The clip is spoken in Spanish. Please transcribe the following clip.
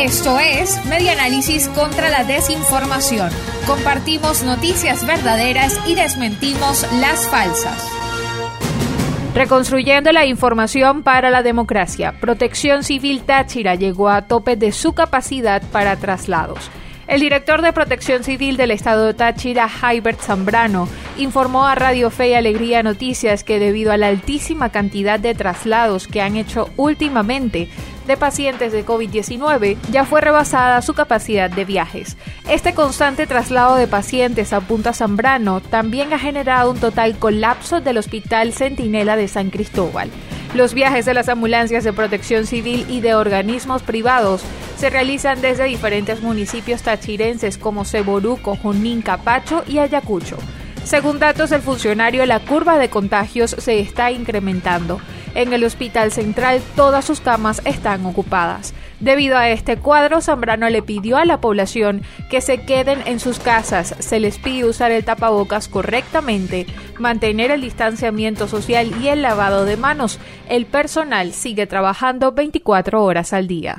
Esto es Medianálisis contra la desinformación. Compartimos noticias verdaderas y desmentimos las falsas. Reconstruyendo la información para la democracia, Protección Civil Táchira llegó a tope de su capacidad para traslados. El director de Protección Civil del Estado de Táchira, Jaibert Zambrano, informó a Radio Fe y Alegría Noticias que debido a la altísima cantidad de traslados que han hecho últimamente de pacientes de COVID-19, ya fue rebasada su capacidad de viajes. Este constante traslado de pacientes a Punta Zambrano también ha generado un total colapso del Hospital Centinela de San Cristóbal. Los viajes de las ambulancias de protección civil y de organismos privados se realizan desde diferentes municipios tachirenses como Ceboruco, Junín, Capacho y Ayacucho. Según datos del funcionario, la curva de contagios se está incrementando. En el Hospital Central todas sus camas están ocupadas. Debido a este cuadro, Zambrano le pidió a la población que se queden en sus casas. Se les pide usar el tapabocas correctamente, mantener el distanciamiento social y el lavado de manos. El personal sigue trabajando 24 horas al día.